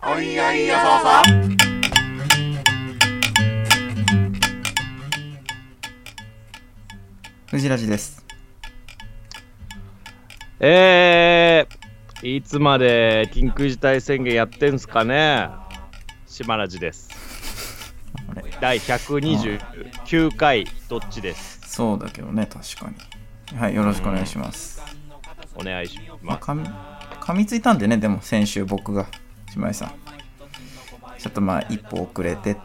おいやいやそうそう藤ラジです。えー、いつまで緊急事態宣言やってんすかね島ラジです。第129回どっちです。そうだけどね、確かに。はい、よろしくお願いします。お願いしまあ、ます。かみ噛みついたんでね、でも先週僕が、島井さん。ちょっとまあ、一歩遅れてっ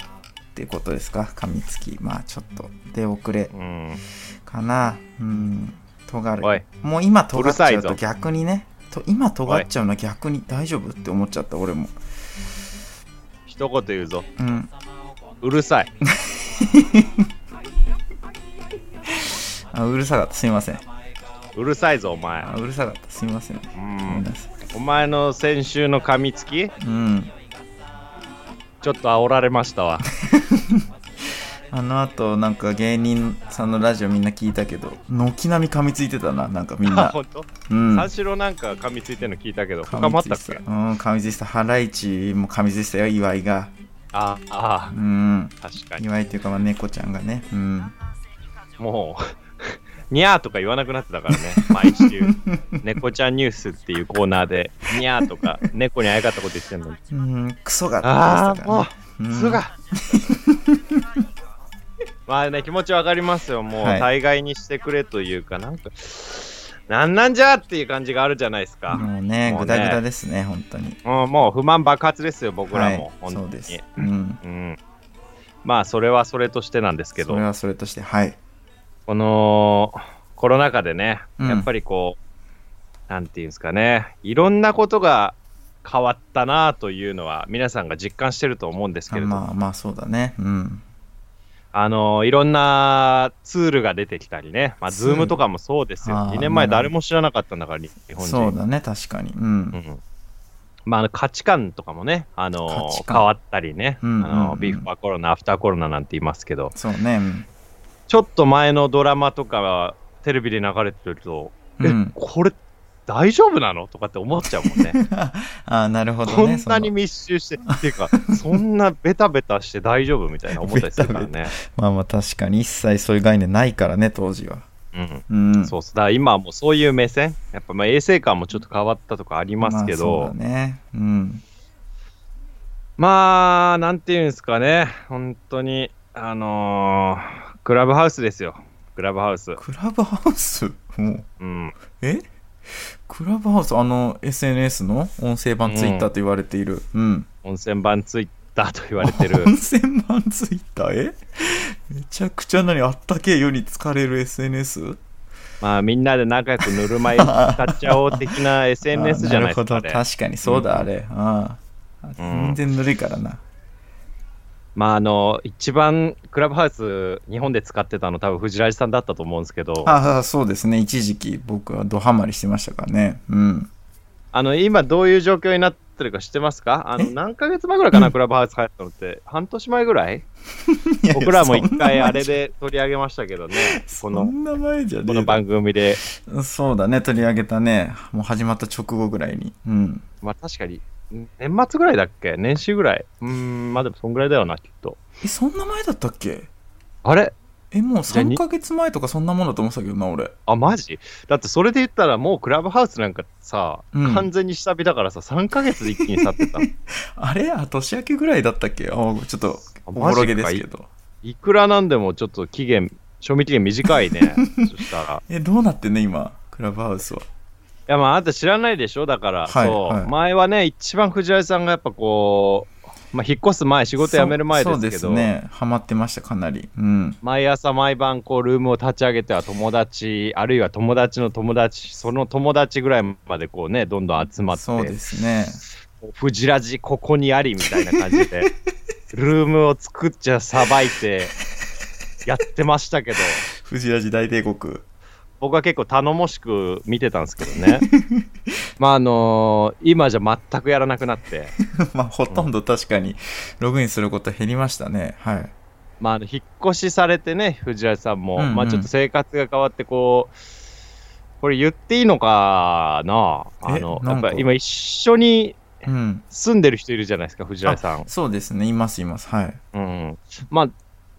ていうことですか、噛みつき。まあ、ちょっと出遅れうん。かな。うん、尖る。もう今尖っちゃうと逆にね、と今尖っちゃうのは逆に大丈夫って思っちゃった、俺も。一言言うぞ。うん。うるさい。あうるさかった、すいません。うるさいぞ、お前。あうるさかった、すいません。うごめんん。なさい。お前の先週の噛みつき、うん。ちょっと煽られましたわ。あの後なんか芸人さんのラジオみんな聞いたけど軒並み噛みついてたななんかみんあ、な。ほんとうん。三四郎なんか噛みついてるの聞いたけど、噛他もあったっけ？うん噛みついてたハライチも噛みついてたよ岩井が。ああうん。確かに。岩井っていうかまあ猫ちゃんがね。うん。もう、にゃーとか言わなくなってたからね、毎週。猫ちゃんニュースっていうコーナーで、にゃーとか、猫にあやかったこと言ってんのに。うんクソがああ、もう、すが。まあね、気持ちわかりますよ。もう、はい大概にしてくれというか、なんか、なんなんじゃっていう感じがあるじゃないですうか。んもうねもうねグダグダですね本当にもうもう不満爆発ですよ、僕らはいも。本当にそうですうんうん。まあ、それはそれとしてなんですけどそれ、はそれとしてはいこのコロナ禍でね、うん。やっぱりこう、なんていうんですかね、いろんなことが変わったなというのは、皆さんが実感してると思うんですけあれども、まあまあそうだね。うん。あのいろんなツールが出てきたりね、まあ、ズームとかもそうですよ。あー2年前誰も知らなかったんだから、日本人。そうだね。確かに。うん。うん。まあ、価値観とかもね、あの変わったりね、うんうんうん。あのビーフォーコロナ、アフターコロナなんて言いますけど、そうね。うんちょっと前のドラマとかはテレビで流れてると、え、うん。これ大丈夫なのとかって思っちゃうもんね。あなるほど こねんなに密集して、っていうか、そんなベタベタして大丈夫みたいな思ったりするからね。まあまあ確かに一切そういう概念ないからね当時は。うん。うん。そう。だから今はもうそういう目線、やっぱまあ衛生観もちょっと変わったとかありますけまあど、そうだね。うん。まあ、なんていうんですかね、本当に、あのークラブハウスですよ。クラブハウス。クラブハウス？もう。うん。え？クラブハウス？あの SNS の？音声版ツイッターと言われている。うん、温泉版ツイッターと言われてる。温。泉版ツイッター？え？めちゃくちゃ何あったけえ世に疲れる SNS? まあ、みんなで仲良くぬるま湯使っちゃおう的な SNS じゃないですか、あなるほど。ね。確かにそうだ、あれ。ああ全然ぬるいからな、まあ、あの、一番クラブハウス、日本で使ってたの、多分藤ラジさんだったと思うんですけど、あああそうですね。一時期僕はドハマりしてましたからね。うん。の、今どういう状況になってるか知ってますか？あの、何ヶ月前ぐらいかな、クラブハウス入ったのって、半年前ぐらい？僕らも一回あれで取り上げましたけどね、この、この番組で、そうだね取り上げたね。もう始まった直後ぐらいに。うん。まあ確かに、年末ぐらいだっけ？年始ぐらい。うーん、まあでもそんぐらいだよな、きっと。えそんな前だったっけ？あれ？えもうじゃあに？3ヶ月前とかそんなもんだと思ってたけどな俺。あ、マジ？だってそれで言ったらもうクラブハウスなんかさ、うん。完全に下火だからさ、3ヶ月で一気に去ってた。の。あれ？あ年明けぐらいだったっけ？あちょっとあおぼろげですけど。いくらなんでもちょっと期限、賞味期限短いね。そしたら。いえどうなってんね今？クラブハウスはや、まああなた知らないでしょ？だから、はいそう、はい。前はね、一番藤原さんがやっぱこう、まあ引っ越す前、仕事辞める前ですけど、そうね。ハマってましたかなり。うん。毎朝毎晩こうルームを立ち上げては友達あるいは友達の友達その友達ぐらいまでこうねどんどん集まってそうですね。フジラジここにありみたいな感じで ルームを作っちゃさばいてやってましたけど。藤ラジ大帝国僕は結構頼もしく見てたんですけどね まああの今じゃ全くやらなくなって まあほとんど確かにログインすること減りましたねはいまああの引っ越しされてね藤原さんも、うんうんまあちょっと生活が変わってこうこれ言っていいのかな？あのやっぱ今一緒にうん。住んでる人いるじゃないですか、藤原さん。そうですね、います、います。はい。うん。まあ、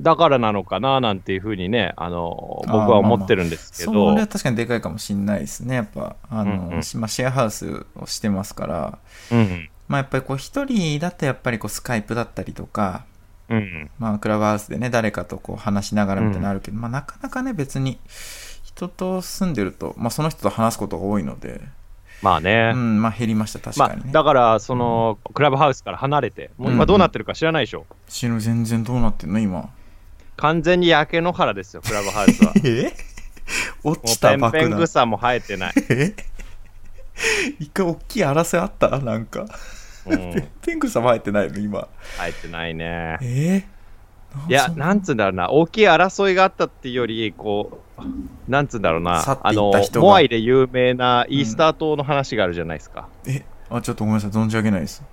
だからなのかななんていうふうにね、あの、僕は思ってるんですけそど。れは確かにでかいかもしれないですね。やっぱ、あの、うんうんしまあ、シェアハウスをしてますから、うん。まあ、やっぱりこう、一人だとやっぱりこう、スカイプだったりとか、うん。まあ、クラブハウスでね、誰かとこう、話しながらみたいなのあるけど、まあ、なかなかね、別に、人と住んでると、まあ、その人と話すことが多いので、まあね。うん、まあ、減りました、確まあかにね。、だから、その、クラブハウスから離れて、もう今どうなってるか知らないでしょ。死ぬ全然どうなってんの、今。完全に焼け野原ですよ、クラブハウスは。え？落ちたペンペン爆弾。草も生えてない。え？一回大きい争いあった？なんか。うん。ペングサも入ってないの？今。生えてないね。え？ー、いや、そなんつうんだろうな、大きい争いがあったっていうより、こう、なんつうんだろうなあのモアイで有名なイースター島の話があるじゃないですか。え、あ、ちょっとごめんなさい、存じ上げないです。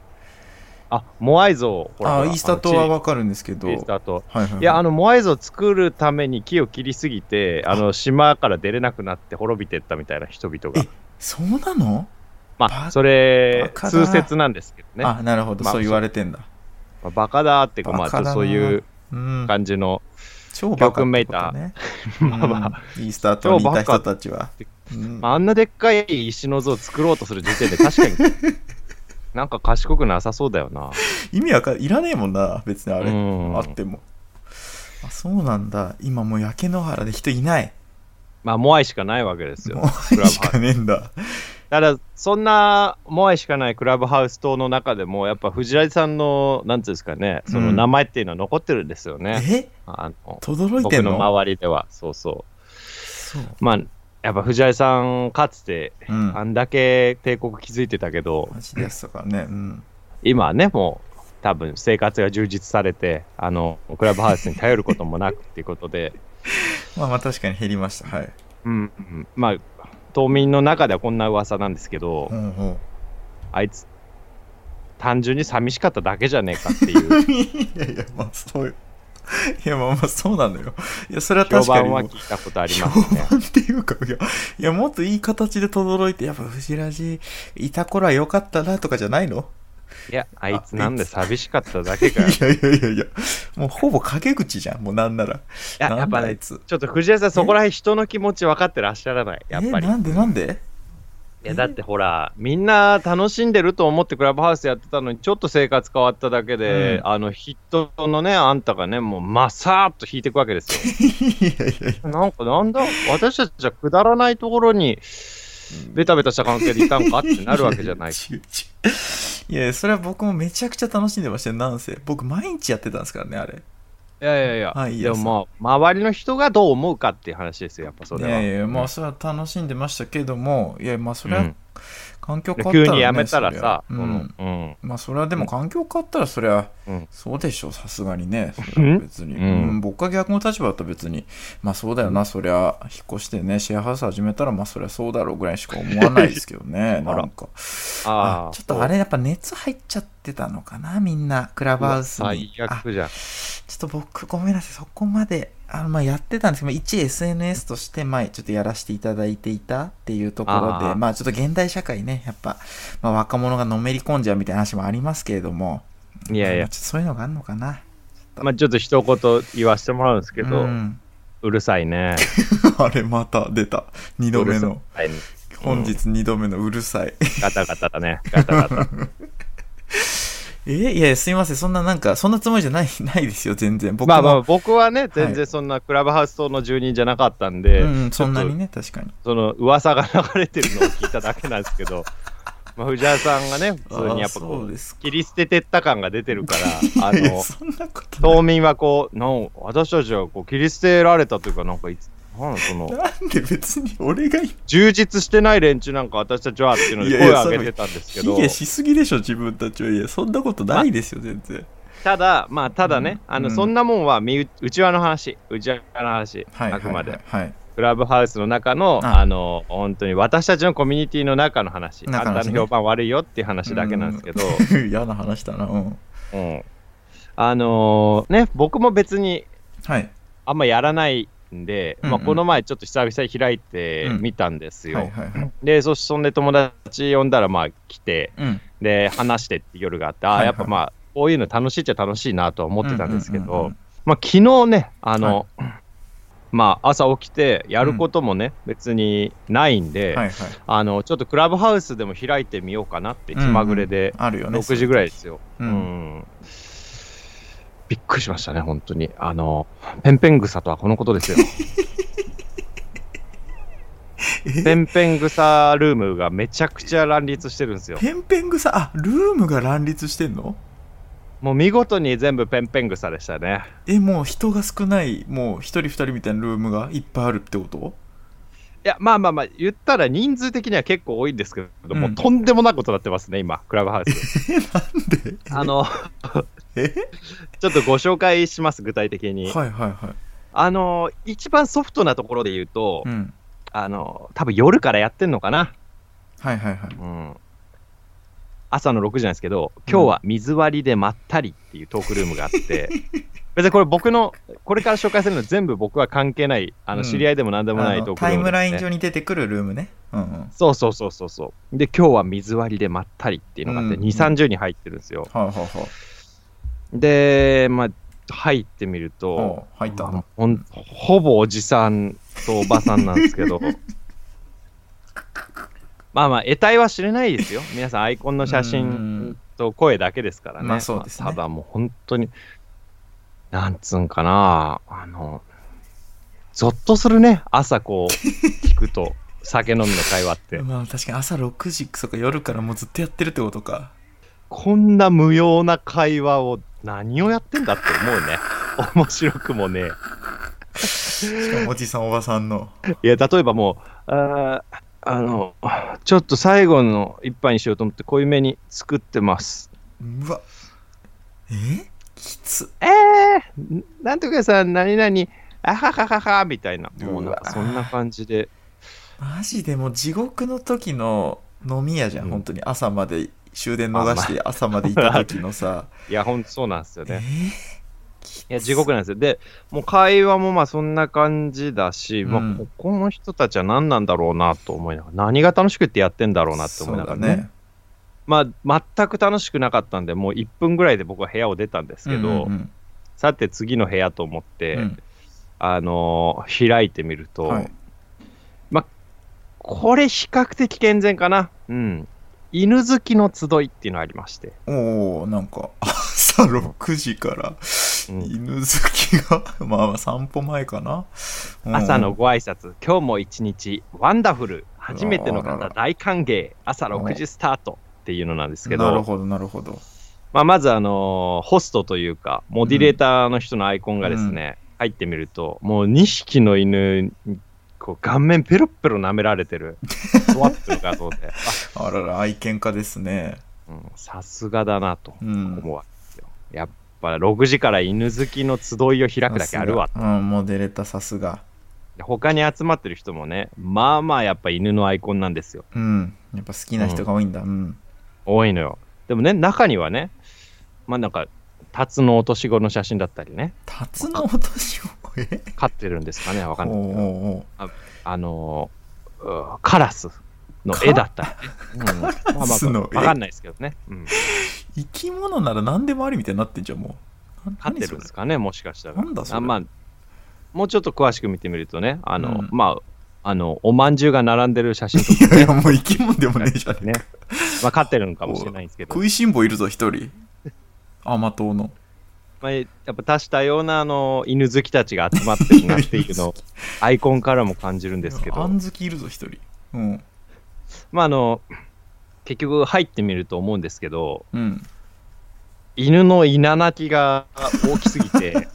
あ、モアイ像、ほらあ、イースター島はあのわかるんですけど。イースター島。はいはいはい。いや、あの、モアイ像作るために木を切りすぎて、あの、島から出れなくなって滅びてったみたいな人々がえ。そうなの？まバあ、それ通説なんですけどね。あ、なるほど、まあそう言われてんだ。まあバカだっていうか、まあ、そういううん。感じの、超バカめいたね。まあイースター島にいた人たちは。うんあんなでっかい石の像を作ろうとする時点で確かに、なんか賢くなさそうだよな。意味わかんいらねえもんな、別にあれ。うんあっても。あ、そうなんだ。今もう焼け野原で人いない。まあ、モアイしかないわけですよ。もクラブうしか。ねえんだ。ただ、そんなモアイしかないクラブハウス島の中でも、やっぱ藤原さんの、なんていうんですかね、そのうん名前っていうのは残ってるんですよね。え？あの轟いてんの？僕の周りでは、そうそう。そう。まあ、やっぱ藤原さん、かつて、うん。あんだけ帝国築いてたけど、マジでやってたからね。うん。今はね、もう、多分生活が充実されて、あの、クラブハウスに頼ることもなくっていうことで、まあまあ確かに減りました。はい。うん、うんまあ、島民の中ではこんな噂なんですけど、うんうん。あいつ、単純に寂しかっただけじゃねえかっていう いやいや、まあそうよ。いや、まあまあそうなのよ。いや、それは評判確かにもう。は聞いたことあり評ますね。判っていうか、いや、いやもっといい形で轟いて、やっぱ藤ラジいた頃は良かったなとかじゃないの？いや、あいつなんで寂しかっただけかよ。い いやいやいやいや、もうほぼ陰口じゃん、もうなんなら。や、なんだやっぱね、あいつちょっと藤原さん、そこら辺人の気持ち分かってらっしゃらない。やっぱり。え、なんでなんで？いやだってほら、みんな楽しんでると思ってクラブハウスやってたのに、ちょっと生活変わっただけで、うんあのヒットのね、あんたがね、もうまさーっと引いていくわけですよ。いやいやいや。なんかなんだ、私たちはくだらないところに、ベタベタした関係でいたんかってなるわけじゃない。いや、それは僕もめちゃくちゃ楽しんでましたよ、なんせ。僕毎日やってたんですからね、あれ。いやいやいや、はいでもまあ、周りの人がどう思うかっていう話ですよ、やっぱそれはい。やいや、まあそれは楽しんでましたけども、いや、まあそれはうん環境変わったら、ね、急にやめたらさ、うん。うん、まあそれはでも環境変わったらそれはうん。そうでしょうさすがにね。別に、うん。うん。僕が逆の立場だったら別にまあそうだよな、そりゃ引っ越してねシェアハウス始めたらまあそりゃそうだろうぐらいしか思わないですけどね。なんか。ああ、ちょっとあれやっぱ熱入っちゃってたのかなみんな。クラブハウスに。最悪じゃん。ちょっと僕ごめんなさい。そこまであのまあやってたんですけど一 SNS として前ちょっとやらせていただいていたっていうところであー。まあちょっと現代社会ねやっぱ、まあ、若者がのめり込んじゃうみたいな話もありますけれどもいやいや。まあちょっとそういうのがあるのかな。まあちょっと一言言わせてもらうんですけど、ううんるさいね。あれまた出た。2度目の。本日2度目のうるさい。ガタガタだね。ガタガタ。えいやすいません。そんななんかそんなつもりじゃない ないですよ全然。僕も。まあまあ僕はね、全はい。然そんなクラブハウス島の住人じゃなかったんで、うんうん、そんなにね確かに。とその噂が流れてるのを聞いただけなんですけど、まあ藤原さんがね、普通にやっぱこう、切り捨ててった感が出てるから、あの、島民はこう、なん私たちはこう切り捨てられたというか、なんかいつ、なんその、なんで別に俺が充実してない連中なんか私たちはっていうのでいやいや声を上げてたんですけど。卑、下しすぎでしょ自分たちは。いやそんなことないですよ全然。ただ、まあ、ただね、うんあの、そんなもんは身内内輪の話、内輪の話、はいあくまで。はいはい。クラブハウスの中の、ああの、本当に私たちのコミュニティの中の話、あんたの評判悪いよっていう話だけなんですけど、うん。嫌な話だな。うん。うん。あのーね、僕も別にはい。あんまやらないんで、うんうんまあ、この前ちょっと久々に開いてうんみたんですよ。はいはいはいで、そそんで友達呼んだら、まあ来て、うんで、話してって夜があって、ああ、はいはいやっぱまあ、こういうの楽しいっちゃ楽しいなとは思ってたんですけどうんうんうんうん、まあ、昨日ね、あの、まあ、朝起きてやることもね、別にないんで、はいはい。あの、ちょっとクラブハウスでも開いてみようかなって気まぐれで、あるよね。6時ぐらいですよ。ううんん。びっくりしましたね、本当に。あの、ペンペン草とはこのことですよ。ペンペン草ルームがめちゃくちゃ乱立してるんですよ。ペンペン草、あ、ルームが乱立してんの？もう見事に全部ペンペン草でしたね。え、もう人が少ない、もう一人二人みたいなルームがいっぱいあるってこと？いや、まあまあまあ、言ったら人数的には結構多いんですけども、うんとんでもないことになってますね、今、クラブハウス。え、なんで？あの、えちょっとご紹介します、具体的に。はいはいはい。あの、一番ソフトなところで言うと、うん。あの、多分夜からやってんのかな。はいはいはい。うん。朝の6時なんですけど、今日は水割りでまったりっていうトークルームがあって、別にこれ僕の、これから紹介するの全部僕は関係ない、あの、うん知り合いでも何でもないトークルーム、タイムライン上に。に出てくるルームね。うんうん。そうそうそうそうそう。で、今日は水割りでまったりっていうのがあって、うん2、30人入ってるんですよ。はいはいはい。で、まあ、入ってみるおと、う入ったほんほぼおじさんとおばさんなんですけど、まあまあ、得体は知れないですよ。皆さん、アイコンの写真と声だけですからね。まあそうですねまあただもう本当に、なんつうんかな、あの、ゾッとするね、朝こう、聞くと、酒飲みの会話って。まあ確かに朝6時そっか夜からもうずっとやってるってことか。こんな無用な会話を何をやってんだって思うね。面白くもね。しかもおじさんおばさんの。いや、例えばもう、あーあの、ちょっと最後の一杯にしようと思って濃いめに作ってます。うわ。え？きつ。えー、なんとかさん、何々、あはははは、みたいな。もうなんかそんな感じで。マジでもう地獄の時の飲み屋じゃん、うん本当に朝まで終電逃して朝までいた時のさ、いや、ほんとそうなんですよえね。ー？いや、地獄なんですよ。で、もう会話もまあそんな感じだし、まうんあ、ここの人たちは何なんだろうなと思いながら、何が楽しくってやってんだろうなって思いながらね。ねまあ、全く楽しくなかったんで、もう1分ぐらいで僕は部屋を出たんですけど、うんうんさて次の部屋と思って、うんあのー開いてみると、はいこれ比較的健全かな。うん。犬好きの集いっていうのがありまして、おおなんか朝6時からうん。犬好きが まあまあ散歩前かな、うん。朝のご挨拶、今日も一日、ワンダフル、初めての方大歓迎、朝6時スタートっていうのなんですけど、なるほどなるほど。まあ、まず、あのーホストというか、モディレーターの人のアイコンがですね、入ってみると、もう2匹の犬にこう顔面ペロッペロ舐められてる、スワップの画像で、あ。あらら愛犬家ですね。うんさすがだなとうん。思うわけですよ。やっぱ6時から犬好きの集いを開くだけあるわと。うんモデレーターさすが。で他に集まってる人もね、まあまあやっぱ犬のアイコンなんですよ。うん。やっぱ好きな人が多いんだ。うん、多いのよ。でもね、中にはね、まあなんか、タツのお年頃の写真だったりね、タツのお年をえ？飼ってるんですかね、わかんないけど。おうおうあのーうカラスの絵だったりね。うん、まあまあスの絵わかんないですけどね。うん。生き物なら何でもありみたいになってんじゃんもう。な飼ってるんですかね、もしかしたら。なんだそれ？あまあ、もうちょっと詳しく見てみるとね、あの、うん。まあ、あの、おまんじゅうが並んでる写真とかいやいやもう生き物でもねえじゃんね。まあ、飼ってるのかもしれないんですけど、食いしん坊いるぞ一人甘党の。まあ、やっぱ多種多様なあの犬好きたちが集まってるなっていうのを アイコンからも感じるんですけど、あん好きいるぞ一人。うん。まああの、結局入ってみると思うんですけど、うん。犬の稲鳴きが大きすぎて、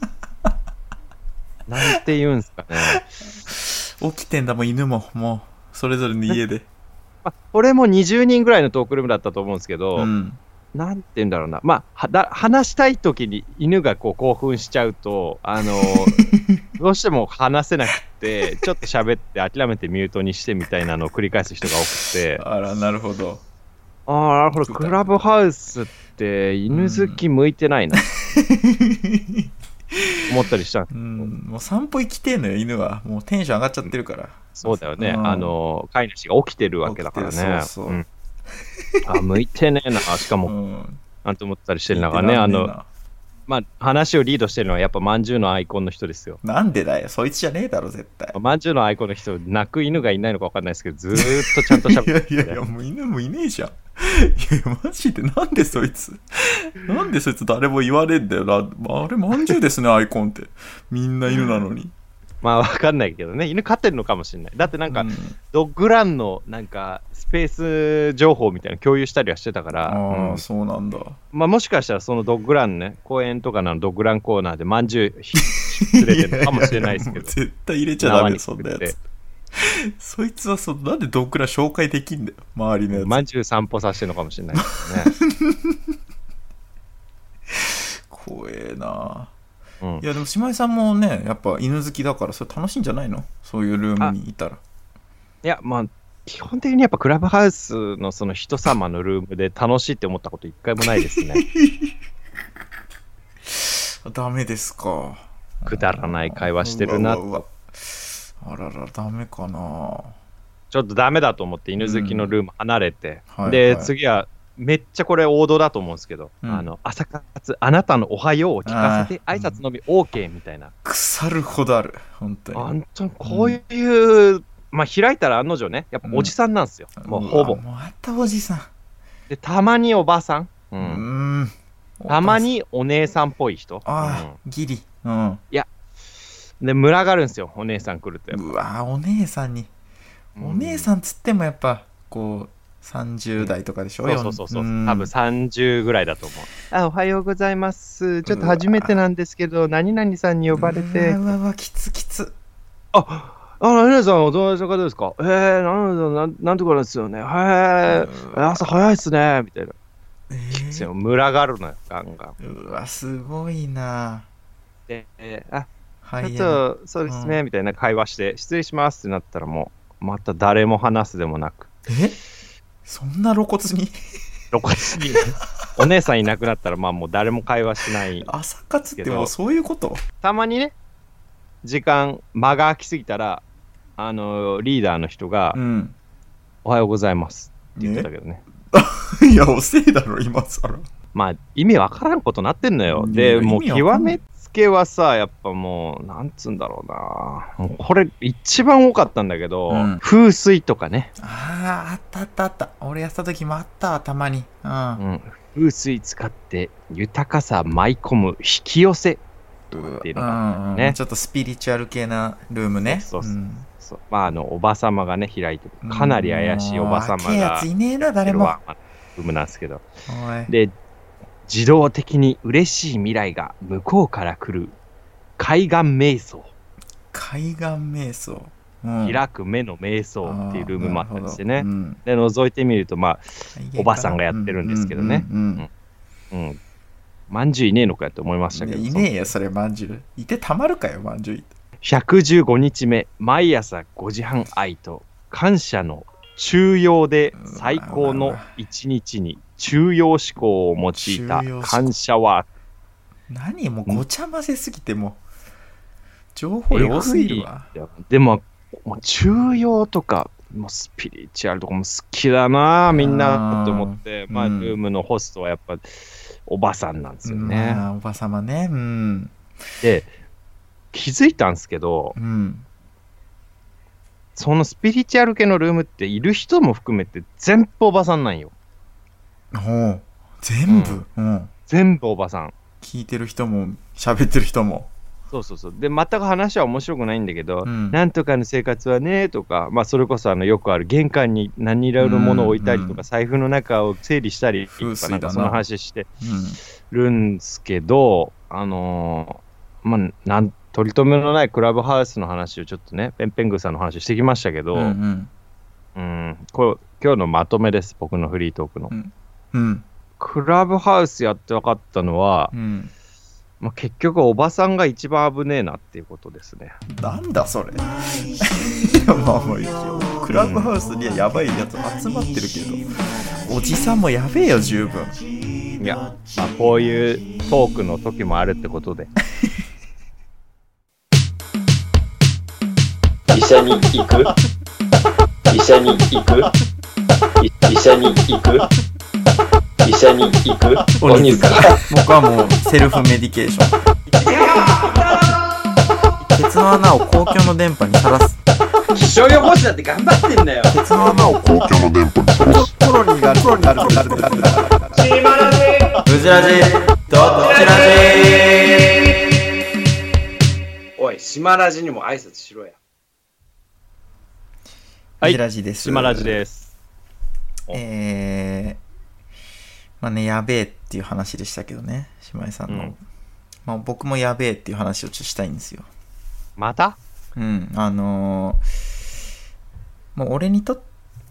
なんて言うんですかね。起きてんだもん犬も。もうそれぞれの家で。まあ、これも20人ぐらいのトークルームだったと思うんですけど、うんなんて言うんだろうな、まあ、はだ話したい時に犬がこう興奮しちゃうと、あの どうしても話せなくて、ちょっと喋って諦めてミュートにしてみたいなのを繰り返す人が多くて、あらなるほど。ああ、なるほど、クラブハウスって犬好き向いてないな、思ったりしたん。うんもう散歩行きてえのよ犬は。もうテンション上がっちゃってるから。そうだよね、うん。あの飼い主が起きてるわけだからね。そうそう。うん あ、向いてねえな。しかも、うん。なんて思ったりしてる中ね、あの、なまあ、話をリードしてるのはやっぱまんじゅうのアイコンの人ですよ。なんでだよ。そいつじゃねえだろ、絶対。まんじゅうのアイコンの人、泣く犬がいないのか分かんないですけど、ずーっとちゃんと喋っていやいやいや、もう犬もいねえじゃん。いや、マジで、なんでそいつ、なんでそいつ誰も言われんだよな。あれ、まんじゅうですね、アイコンって。みんな犬なのに。まあ分かんないけどね、犬飼ってるのかもしれない。だってなんか、うんドッグランのなんかスペース情報みたいなの共有したりはしてたから、ああ、うんそうなんだ。まあ、もしかしたらそのドッグランね、公園とかのドッグランコーナーでまんじゅうひ連れてるのかもしれないですけどややもう、絶対入れちゃダメそんなやつ。そいつはそなんでドッグラン紹介できんだよ、周りのやつ。まんじゅう散歩させてるのかもしれないですね。怖えなうん。いやでも姉妹さんもねやっぱ犬好きだからそれ楽しいんじゃないの？そういうルームにいたら。いや、まあ、基本的にやっぱクラブハウスのその人様のルームで楽しいって思ったこと一回もないですね。ダメですか。くだらない会話してるな。あららダメかな。ちょっとダメだと思って犬好きのルーム離れて、はいで、はい。次はめっちゃこれ王道だと思うんですけど、うん。あの朝活、あなたのおはようを聞かせて挨拶のみ OK みたいな。腐るほどある本当に。本当にこういう、まあ開いたら案の定ね、やっぱおじさんなんですよ、もうほぼ。わ。もうあったおじさん。で、たまにおばさん、うん。ん。たまにお姉さんっぽい人。ああ、ギリ。うん。うんで、群がるんですよ、お姉さん来ると。うわお姉さんに。お姉んさんつってもやっぱこう30代とかでしょ？そうそうそうそう、ん。多分30ぐらいだと思う。あ、おはようございます。ちょっと初めてなんですけど、何々さんに呼ばれて。う、わうわきつきつ。あ、あ、何々さんお友達の方ですか？えー、何々さんなんなんとかなんですよね。へえ、朝早いっすね。みたいな。えー。そう群がるのよ、ガンガン。うわすごいな。で、えーあ、はい。ちょっと、そうですね、みたいな会話して、失礼しますってなったらもう、また誰も話すでもなく、え？そんな露骨に？露骨に、お姉さんいなくなったら、まあもう誰も会話しない。朝活ってもうそういうこと？たまにね、時間、間が空きすぎたら、あの、リーダーの人が、うん。おはようございます。って言ってたけどね。いやおせいだろ今更。まあ、意味わからんことなってんのよ。いで、やもう意味わかんない。極めつけはさ、やっぱもう、なんつうんだろうな。もうこれ、一番多かったんだけど、うん。風水とかね。あああったあった。あった俺やった時もあったわたまに。うん。うん、風水使って豊かさ舞い込む引き寄せ。っていうのがね。ちょっとスピリチュアル系なルームね。そうそうそうまああのおばさまがね開いてるかなり怪しいおばさまがついねえな誰も。はルームなんですけど。で自動的に嬉しい未来が向こうから来る海岸瞑想。海岸瞑想。うん。開く目の瞑想っていうルームもあったりしてね。あーなるほど。うん。で覗いてみるとま海岸おばさんがやってるんですけどね。うんまんじゅういねえのかよって思いましたけどいねえよそれまんじゅう。いてたまるかよまんじゅう。115日目毎朝5時半愛と感謝の中庸で最高の一日に中庸思考を用いた感謝は。何もうごちゃ混ぜすぎても。う情報量多すぎるわ。でももう中庸とかもうスピリチュアルとかも好きだなみんなと思って。まあうん。ルームのホストはやっぱおばさんなんですよまねあおばさまね。うん。で気づいたんですけどうん。そのスピリチュアル系のルームっている人も含めて全部おばさんなんよほう。全部？うん。全部おばさん。聞いてる人も喋ってる人も。そうそうそう。で、全く話は面白くないんだけど、うん。なんとかの生活はねとか、まあ、それこそあのよくある玄関に何色のものを置いたりとか、うんうん。財布の中を整理したりとか、な。なんかその話してうん。るんですけど、あのーまあ、なん取り留めのないクラブハウスの話をちょっとね、ペンペングーさんの話してきましたけど、ううん。んこれ今日のまとめです、僕のフリートークの。うんうん。クラブハウスやって分かったのは、うん。まあ、結局おばさんが一番危ねえなっていうことですね。なんだそれ。い やまあまあいいよ。クラブハウスにはやばいやつ集まってるけど。おじさんもやべえよ十分。いや、まあ、こういうトークの時もあるってことで。医者に行く？医者に行く？い医者に行く？医者に行く？鬼塚。僕はもうセルフメディケーション。鉄の穴を公共の電波にさらす。気象予報士だって頑張ってんだよ。鉄の穴を公共の電波にさらす。コロニーがコロニー。があるコロニーがあるブジラジどっちラおい島ラジにも挨拶しろや。はいブジラジです。島ラジです。えー、まあね、やべえっていう話でしたけどね、島井さんの。うんまあ僕もやべえっていう話をちょっとしたいんですよ。また？うん、あのー、もう俺にとっ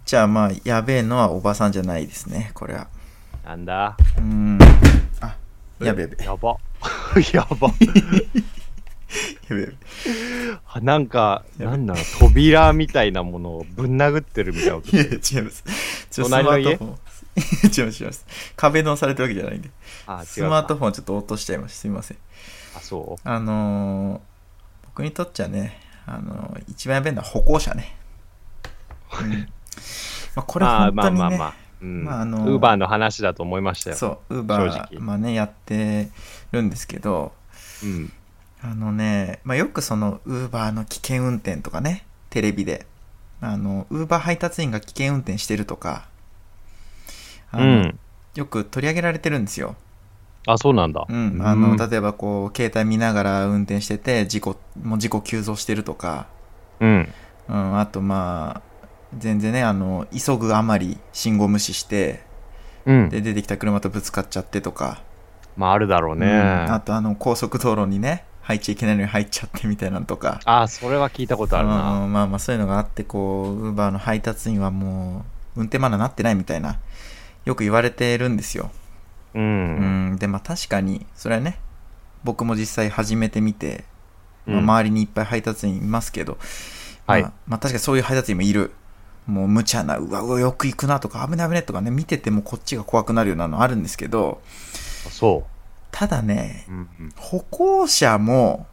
ちゃ、まあ、やべえのはおばさんじゃないですね、これは。なんだ？うん。あ、やべえやべえ。やば。やば。やべえ。あなんか、なんだろう、扉みたいなものをぶん殴ってるみたいな音。いや、違います。ちょ隣の家？違います、違います。壁ドンされたわけじゃないんで。あ、ス。マートフォンちょっと落としちゃいました。すいません。あ、そあのー、僕にとっちゃね、あのー一番やべえのは歩行者ね。うんまあ、こう。れあ本当にね、まあまあまあ。うん。まああのウーバーの話だと思いましたよ。そう、ウーバ正ー、直まあね、やってるんですけど、うん。あのね、まあ、よくその、ウーバーの危険運転とかね、テレビで、あの、ウーバー配達員が危険運転してるとか、あうのん。よく取り上げられてるんですよ。あ、そうなんだ。うん、あの、うん例えばこう、携帯見ながら運転してて、事故、もう事故急増してるとか、うん。うん、あとまあ、全然ね、あの、急ぐあまり信号無視して、うん。で、出てきた車とぶつかっちゃってとか、まあ、あるだろうね。うんあとあの、高速道路にね、入っちゃいけないのに入っちゃってみたいなのとか、あ、それは聞いたことあるな。うんまあまあそういうのがあって、こう、ウーバーの配達員はもう、運転マナーなってないみたいな、よく言われてるんですよ。う。うんん、で、まあ確かに、それはね、僕も実際始めてみて、まあうん周りにいっぱい配達員いますけど、はいまあ、まあ確かにそういう配達員もいる。もう無茶な、うわうわよく行くなとか、危ない危ないとかね、見ててもこっちが怖くなるようなのあるんですけど、そただねう。、うんうん。歩行者も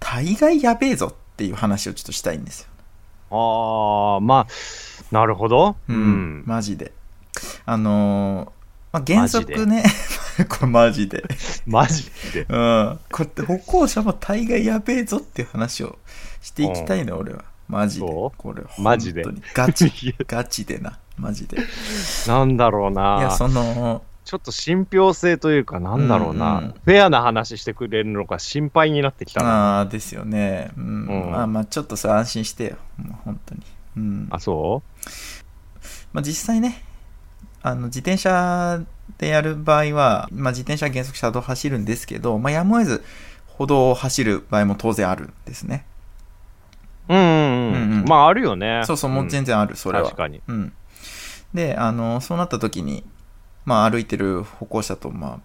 大概やべえぞっていう話をちょっとしたいんですよ。ああ、まあ、なるほど。ううんん。マジで。あのーまあ、原則ね、これマジで。マジで。うん。こうやって歩行者も大概やべえぞっていう話をしていきたいの、俺は。マジで。これ、マジでガチ ガチでな。マジで。いなんだろうな。や、その、ちょっと信憑性というか、なんだろうな、うんうんフェアな話してくれるのか心配になってきたな。ああ、ですよね。うん。うんまあまあ、ちょっとさ、安心してよ。もう本当に。うん。あ、そまあ、実際ね、あの、自転車でやる場合は、まあ、自転車は原則車道を走るんですけど、まあ、やむを得ず歩道を走る場合も当然あるんですね。ううんうんうん。うんうんまあ、あるよね。そうそう、もう全然ある、それは。確かに。うん。で、あの、そうなった時に、まあ、歩いてる歩行者と、ま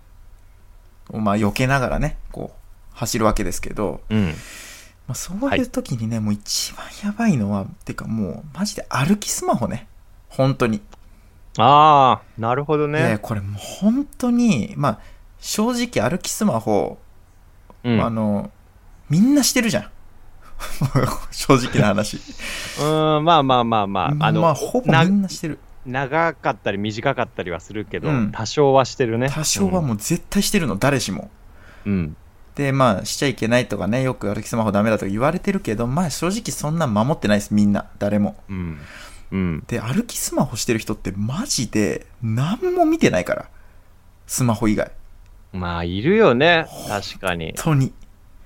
あ、まあ、避けながらね、こう、走るわけですけど、うん。まあ、そういう時にね、もう一番やばいのは、てかもう、マジで歩きスマホね。本当に。ああ、なるほどね、ね。これもう本当に、まあ、正直歩きスマホ、うん。あの、みんなしてるじゃん。正直な話。うん、まあまあまあまあ。あの、まあ、ほぼなみんなしてる。長かったり短かったりはするけど、うん多少はしてるね。多少はもう絶対してるの、誰しも。うん。で、まあ、しちゃいけないとかね、よく歩きスマホダメだとか言われてるけど、まあ、正直そんな守ってないです、みんな、誰も。うん。うん。で、歩きスマホしてる人ってマジで何も見てないから。スマホ以外。まあ、いるよね。確かに。本当に。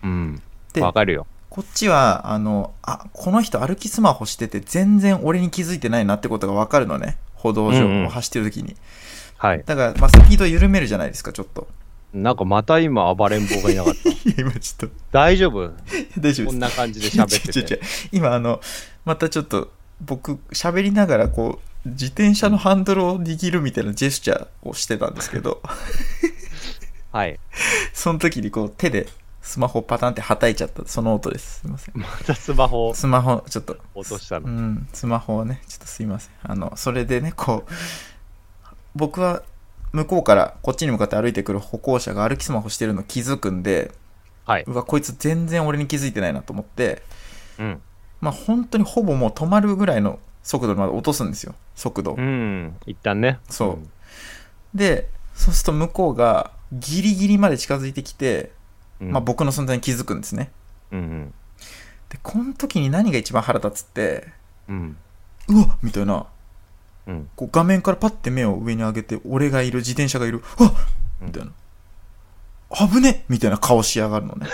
うん。でわかるよ。こっちは、あの、あ、この人歩きスマホしてて全然俺に気づいてないなってことがわかるのね。歩道うんうん上を走ってる時に。はい。だから、まあ、スピード緩めるじゃないですか、ちょっと。なんかまた今暴れん坊がいなかった。今ちょっと、大丈夫？大丈夫。こんな感じで喋ってて。今あのまたちょっと僕喋りながらこう自転車のハンドルを握るみたいなジェスチャーをしてたんですけどはい。その時にこう手でスマホをパタンってはたいちゃったその音ですすいませんまたスマホをスマホちょっとう落としたの。んスマホをねちょっとすいませんあのそれでねこう僕は向こうからこっちに向かって歩いてくる歩行者が歩きスマホしてるの気づくんではい。うわこいつ全然俺に気づいてないなと思ってうん。まあ本当にほぼもう止まるぐらいの速度まで落とすんですよ。速度を。うん。一旦ね。そうで、そうすると向こうがギリギリまで近づいてきて、うん。まあ僕の存在に気づくんですね。うん。で、この時に何が一番腹立つって、うん。うわっみたいな、うん。こう画面からパッて目を上に上げて、俺がいる、自転車がいる、うわっみたいな。危ねみたいな顔しやがるのね。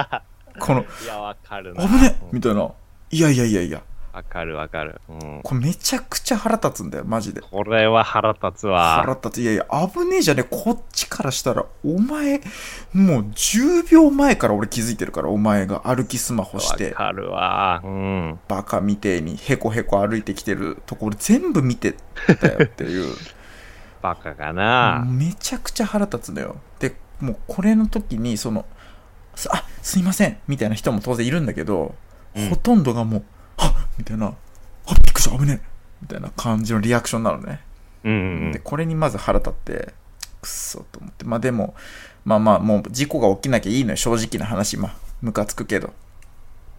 この、いや、わかるな。危ねうんみたいな。いやいやいやいや。わかるわかる。うん。これめちゃくちゃ腹立つんだよ、マジで。これは腹立つ腹わ。立つ。いやいや、危ねえじゃねえ。こっちからしたら、お前、もう10秒前から俺気づいてるから、お前が歩きスマホしわて、かるわ。うん。バカみてえにヘコヘコ歩いてきてるとこ俺全部見てたよっていう。バカかな。めちゃくちゃ腹立つのよ。で、もうこれの時に、その、すあすいませんみたいな人も当然いるんだけど、うんほとんどがもう、はっみたいな、あびっくりした、危ねえみたいな感じのリアクションなのね。うんうんで、これにまず腹立って、くっそと思って。まあでも、まあまあ、もう事故が起きなきゃいいのよ、正直な話。まあ、ムカつくけど。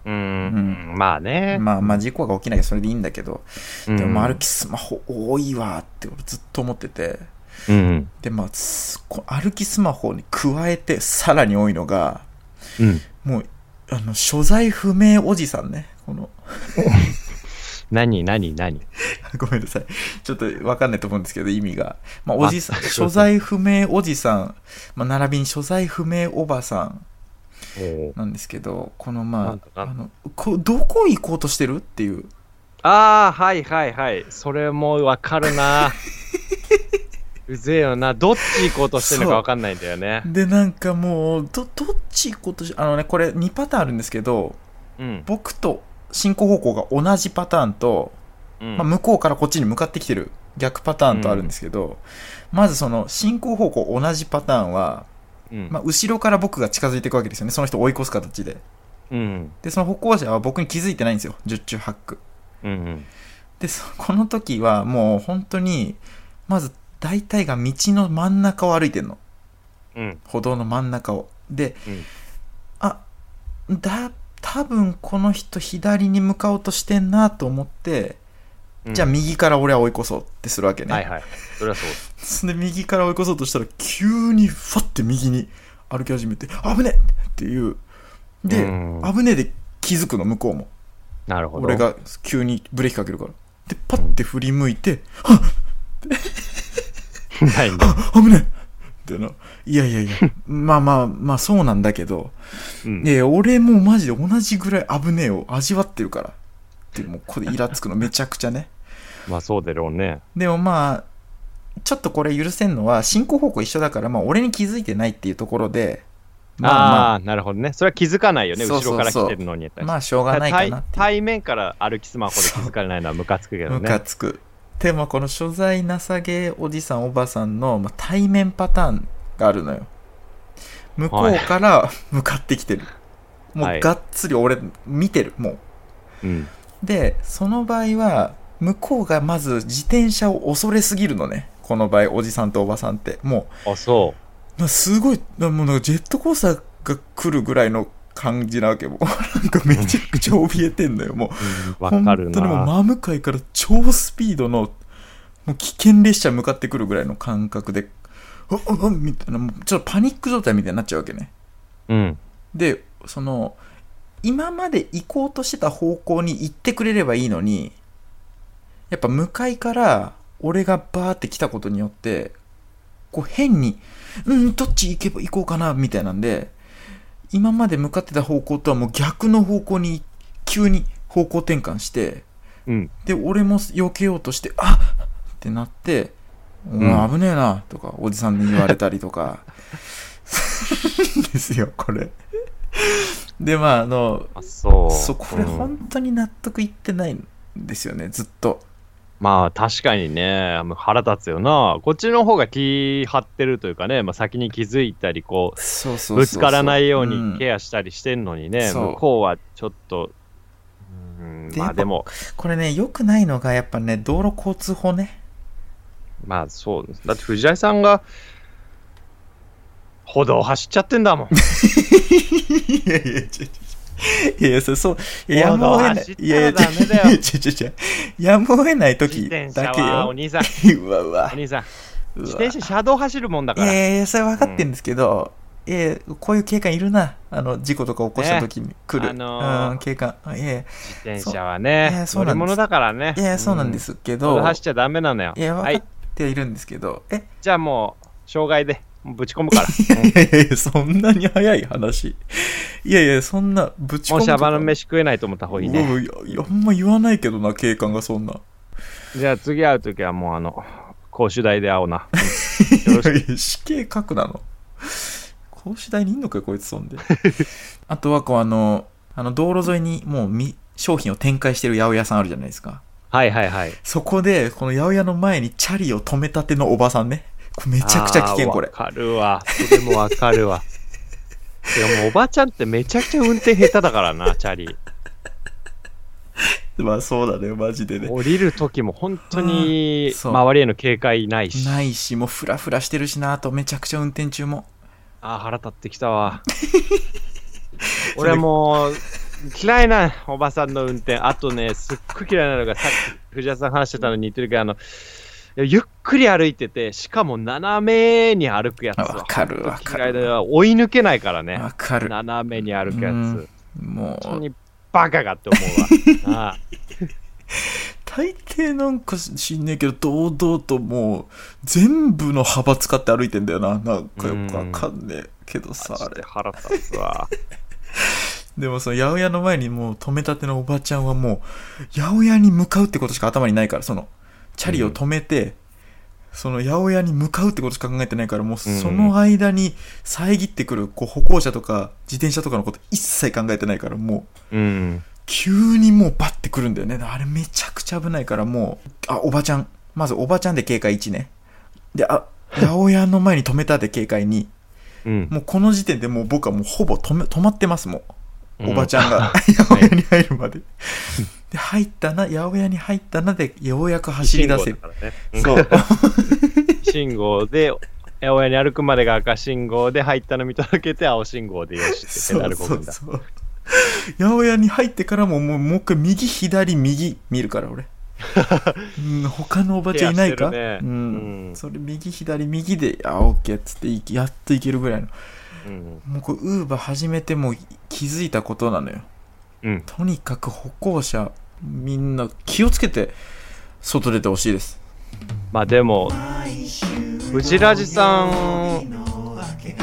うん。うん。まあね。まあまあ、事故が起きなきゃそれでいいんだけど、うんでも、まあ歩きスマホ多いわって俺ずっと思ってて。うん。で、まあ、歩きスマホに加えてさらに多いのが、うん。もう、あの、所在不明おじさんね。この、何 何何？ごめんなさい。ちょっとわかんないと思うんですけど、意味が。まあ、おじさん、所在不明おじさん、まあ、並びに所在不明おばさんおなんですけど、このまあ、あの、こどこ行こうとしてるっていう。ああ、はいはいはい。それもわかるな。うぜえよな。どっち行こうとしてるのかわかんないんだよね。で、なんかもう、ど、どっち行こうとし、あのね、これ2パターンあるんですけど、うん。僕と進行方向が同じパターンと、うんまあ、向こうからこっちに向かってきてる逆パターンとあるんですけど、まずその進行方向同じパターンは、うんまあ、後ろから僕が近づいていくわけですよねその人を追い越す形でうん。でその歩行者は僕に気づいてないんですよ十中八九うん。でそこの時はもう本当にまず大体が道の真ん中を歩いてんのうん。歩道の真ん中をで、うんあだ多分この人左に向かおうとしてんなと思って、うん。じゃあ右から俺は追い越そうってするわけね、はいはい。それはそう。そ んで右から追い越そうとしたら急にファッて右に歩き始めて危ねえっていうでうん危ねえで気づくの向こうもなるほど。俺が急にブレーキかけるからでパッて振り向いて「はっないんだ。あ危ねえ!」ってないやいやいやまあまあまあそうなんだけどうんいやいや俺もマジで同じぐらい危ねえを味わってるからってもうここでイラつくのめちゃくちゃねまあそうだろうね。でもまあちょっとこれ許せんのは進行方向一緒だからまあ俺に気づいてないっていうところでまあまああー、なるほどね。それは気づかないよね。そうそうそう後ろから来てるのに。あまあしょうがないかなっていう対対面から歩きスマホで気づかれないのはムカつくけどムカね。つく。でもこの所在なさげおじさんおばさんの、まあ、対面パターンがあるのよ。向こうから 向かってきてる。もはいうがっつり俺見てる、もうん。う。で、その場合は、向こうがまず自転車を恐れすぎるのね。この場合、おじさんとおばさんって。もあ、そう。すごい、なもうなんかジェットコースターが来るぐらいの感じなわけ。もうなんかめちゃくちゃ怯えてんのよ。もうわかる本当にもうな。真向かいから超スピードのもう危険列車向かってくるぐらいの感覚であああみたいなちょっとパニック状態みたいになっちゃうわけねうん。でその今まで行こうとしてた方向に行ってくれればいいのにやっぱ向かいから俺がバーって来たことによってこう変にうんどっち行けば行こうかなみたいなんで今まで向かってた方向とはもう逆の方向に急に方向転換してうん。で俺も避けようとしてあっ！ってなって「お前危ねえな」とかおじさんに言われたりとか。ですよこれ。でまああのあ、そう。これうん。本当に納得いってないんですよねずっとまあ確かにね、腹立つよな。こっちの方が気張ってるというかね、まあ、先に気づいたり、こそうそうそうそう。う、ぶつからないよううん。にケアしたりしてんのにね、そう。向こうはちょっと、うん、でまあでも、これね良くないのがやっぱね道路交通法ね。まあそうです。だって藤井さんが、歩道走っちゃってんだもん。いやいやいやそれそう、いや、やむを得ない。いやいや、ダメだよ違う違う違う。やむを得ない自時だけよ。は お兄さん、うわうわお。兄さん、自転車車道走るもんだいから。やいや、それ分かってるんですけど、いやいやこういう警官いるな。あの、事故とか起こした時に来る。あのーうん、警官。いやい自転車はね、乗り物だからね。や、いやそうなんですけうん。走っちゃダメなのよ。いや、はい分かっ。てはいるんですけど、え、じゃあもう、障害で、ぶち込むから。いやいやいや、そんなに早い話。いやいや、そんな、ぶち込むもうシャバの飯食えないと思った方がいいね。あんま言わないけどな、警官がそんな。じゃあ次会うときはもうあの、公主台で会おうな。いやいや死刑書くなの。講師台にいんのかよ、こいつそんで。あとは、こう、あの、あの、道路沿いにもうみ商品を展開してる八百屋さんあるじゃないですか。はいはいはい。そこで、この八百屋の前にチャリを止めたてのおばさんね。めちゃくちゃ危険、これわ。かるわ。それもわかるわ。いやもうおばちゃんってめちゃくちゃ運転下手だからな、チャリ。まあそうだね、マジでね。降りるときも本当に周りへの警戒ないし。ないし、もうフラフラしてるしな、あとめちゃくちゃ運転中も。あー腹立ってきたわ。俺もう嫌いなおばさんの運転。あとね、すっごい嫌いなのが、さっき藤原さん話してたのに似てるけど、あの、ゆっくり歩いてて、しかも斜めに歩くやつは。わかるわかる。追い抜けないからね。わかる。斜めに歩くやうんつ。もう、本当にバカかって思うわ。ああ大抵なんか知んねえけど、堂々ともう、全部の幅使って歩いてんだよな。なんかよくわかんねえけどさ、あれ。腹立つわ。でもその八百屋の前にもう止めたてのおばちゃんはもう、八百屋に向かうってことしか頭にないから、その、チャリを止めて、その八百屋に向かうってことしか考えてないから、もうその間に遮ってくるこう歩行者とか自転車とかのこと一切考えてないから、もう、うん。急にもうバッてくるんだよね。あれめちゃくちゃ危ないから、もう、あ、おばちゃん。まずおばちゃんで警戒1ね。で、あ、八百屋の前に止めたで警戒2。うん。もうこの時点でもう僕はもうほぼ止め、止まってますもん。おばちゃんがう 八百屋に入るまで。で、入ったな、八百屋に入ったなで、ようやく走り出せる。る。そう。信号で、八百屋に歩くまでが赤信号で入ったの見届けて青信号でよしってペそうダルこぐんだ。そうそう。八百屋に入ってからももうもう一回右、左、右見るから俺。うん、他のおばちゃんいないか、ねうん、うんそれ右、左、右で、あ、オッケーっつっていやっといけるぐらいの。うん。もうこれ、ウーバー始めてもう気づいたことなのよ。うん。とにかく歩行者、みんな気をつけて、外出てほしいです。まあでも、藤ラジさん、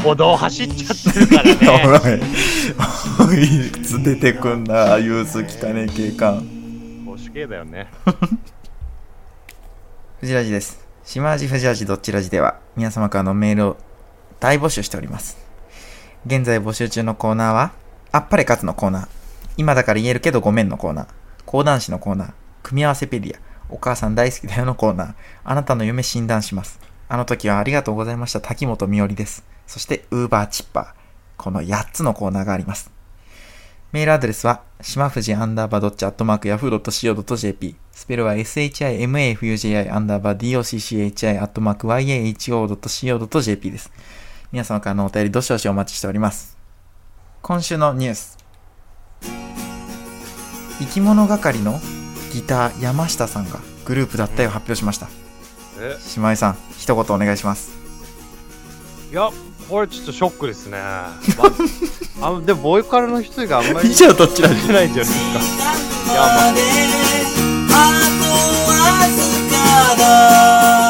歩道走っちゃってるからね。おい、おい、いつ出てくんな、ユース汚ねえ警官。保守系だよね。藤ラジです。島味藤ラジどっちラジでは皆様からのメールを大募集しております。現在募集中のコーナーは、あっぱれ勝つのコーナー、今だから言えるけどごめんのコーナー、講談師のコーナー、組み合わせペディア、お母さん大好きだよのコーナー、あなたの夢診断します。あの時はありがとうございました滝本美織です。そして、ウーバーチッパー。この8つのコーナーがあります。メールアドレスは、しまふじアンダーバードッチアットマークヤフー .co.jp。スペルは shimafuji アンダーバー docchi アットマーク yaho.co.jp です。皆様からのお便りどしどしお待ちしております。今週のニュース。生き物係のギター山下さんがグループ脱退を発表しました。え？島井さん、一言お願いします。いや、これちょっとショックですね。まあ、でもボーカルの人があんまり 以上どちらで出ないんじゃないですか。いや、まあ、